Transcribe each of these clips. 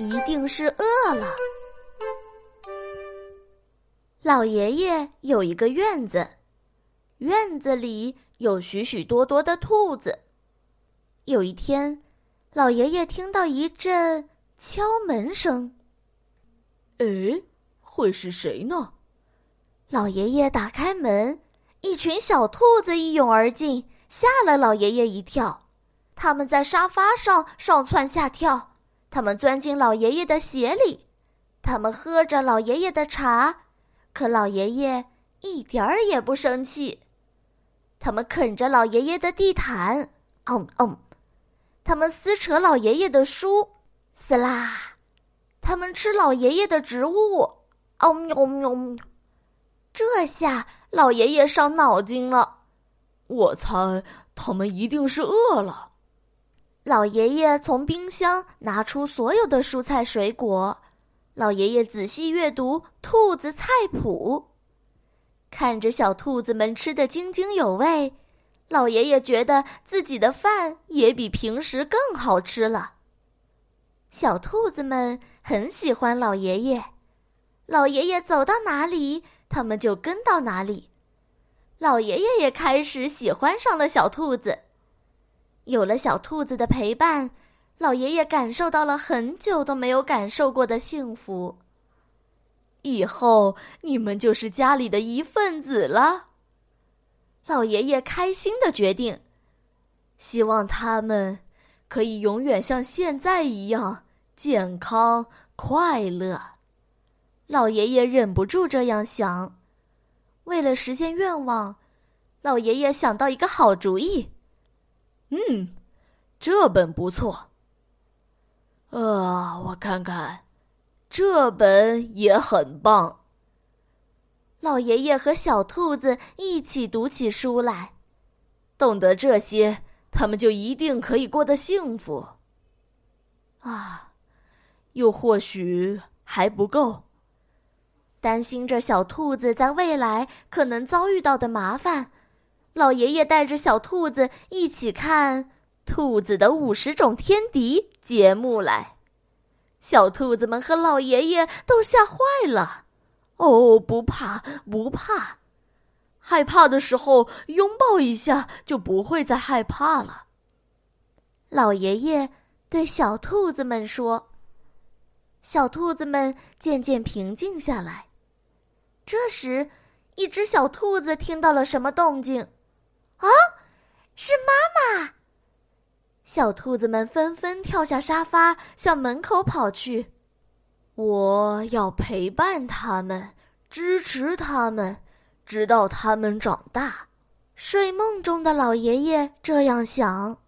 一定是饿了。老爷爷有一个院子，院子里有许许多多的兔子。有一天，老爷爷听到一阵敲门声。哎，会是谁呢？老爷爷打开门，一群小兔子一涌而进，吓了老爷爷一跳。他们在沙发上上蹿下跳，他们钻进老爷爷的鞋里，他们喝着老爷爷的茶。可老爷爷一点儿也不生气，他们啃着老爷爷的地毯，嗯嗯，他们撕扯老爷爷的书，撕啦，他们吃老爷爷的植物，哦喵喵。这下老爷爷伤脑筋了，我猜他们一定是饿了。老爷爷从冰箱拿出所有的蔬菜水果。老爷爷仔细阅读《兔子菜谱》，看着小兔子们吃得津津有味，老爷爷觉得自己的饭也比平时更好吃了。小兔子们很喜欢老爷爷，老爷爷走到哪里，他们就跟到哪里。老爷爷也开始喜欢上了小兔子，有了小兔子的陪伴。老爷爷感受到了很久都没有感受过的幸福。以后你们就是家里的一份子了。老爷爷开心的决定，希望他们可以永远像现在一样健康快乐。老爷爷忍不住这样想。为了实现愿望，老爷爷想到一个好主意。嗯，这本不错。啊，我看看，这本也很棒。老爷爷和小兔子一起读起书来，懂得这些，他们就一定可以过得幸福。啊，又或许还不够。担心着小兔子在未来可能遭遇到的麻烦，老爷爷带着小兔子一起看。兔子的五十种天敌节目来，小兔子们和老爷爷都吓坏了。哦，不怕不怕，害怕的时候拥抱一下就不会再害怕了。老爷爷对小兔子们说：“小兔子们渐渐平静下来。”这时，一只小兔子听到了什么动静？啊，是妈妈！小兔子们纷纷跳下沙发，向门口跑去。我要陪伴他们，支持他们，直到他们长大。睡梦中的老爷爷这样想。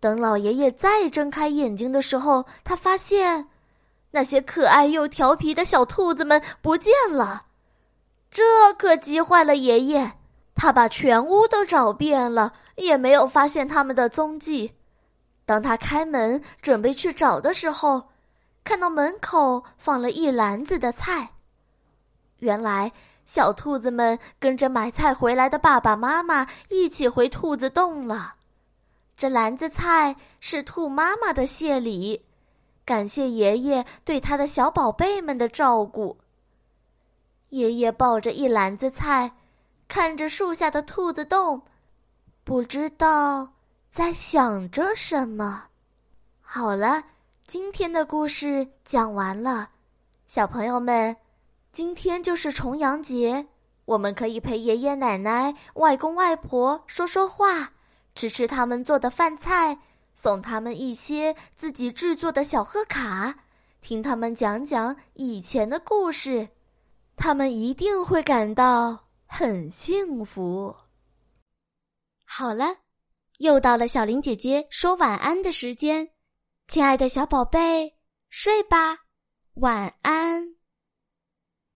等老爷爷再睁开眼睛的时候，他发现那些可爱又调皮的小兔子们不见了。这可急坏了爷爷，他把全屋都找遍了，也没有发现他们的踪迹。当他开门准备去找的时候，看到门口放了一篮子的菜。原来，小兔子们跟着买菜回来的爸爸妈妈一起回兔子洞了。这篮子菜是兔妈妈的谢礼，感谢爷爷对他的小宝贝们的照顾。爷爷抱着一篮子菜，看着树下的兔子洞，不知道。在想着什么？好了，今天的故事讲完了，小朋友们，今天就是重阳节，我们可以陪爷爷奶奶、外公外婆说说话，吃吃他们做的饭菜，送他们一些自己制作的小贺卡，听他们讲讲以前的故事，他们一定会感到很幸福。好了。又到了小林姐姐说晚安的时间，亲爱的小宝贝，睡吧，晚安。